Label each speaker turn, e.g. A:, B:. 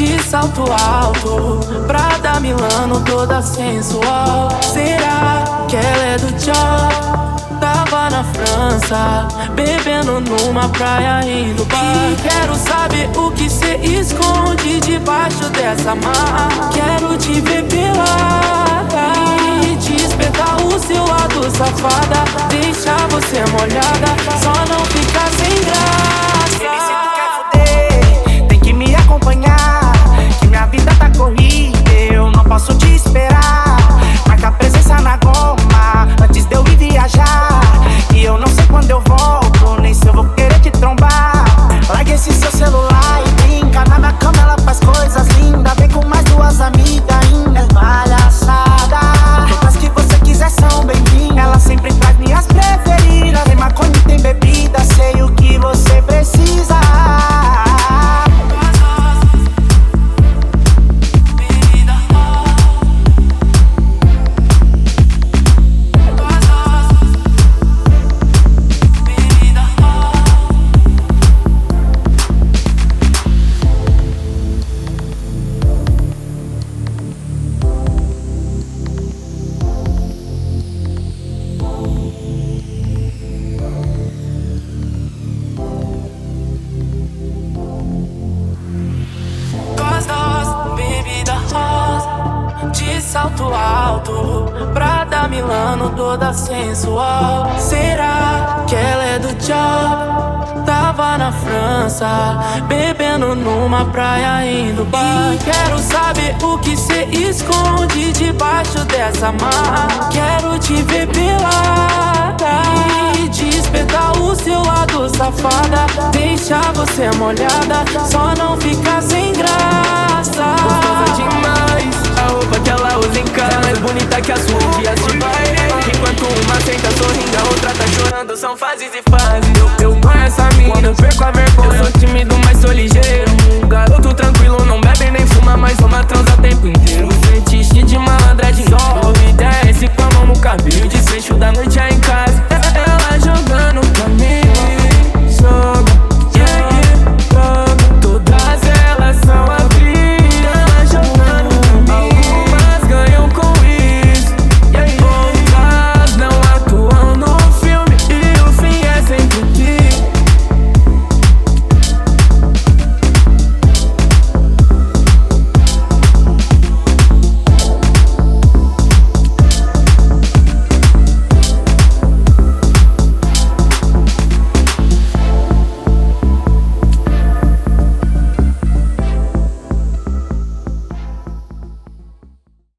A: De salto alto, Prada Milano toda sensual. Será que ela é do tchau? Tava na França, bebendo numa praia indo bar. E quero saber o que cê esconde debaixo dessa mar. Quero te ver pelada e te espetar o seu lado safada. Deixar você molhada, só não ficar sem De salto alto Prada Milano toda sensual. Será que ela é do tchau? Tava na França Bebendo numa praia indo bar E quero saber o que cê esconde Debaixo dessa mar Quero te ver pelada E te espetar o seu lado safada. Deixar você molhada Só não ficar sem
B: bonita que as suas dias de baile. Enquanto uma senta sorrindo, a outra tá chorando. São fases e fases. Eu, eu conheço essa mina, Quando eu perco a vergonha. Eu sou tímido, mas sou ligeiro. Garoto tranquilo, não bebe nem fuma Mas uma transa o tempo inteiro. Fetiche de malandra de novo E desce com a mão no cabelo Desfecho da noite é em casa.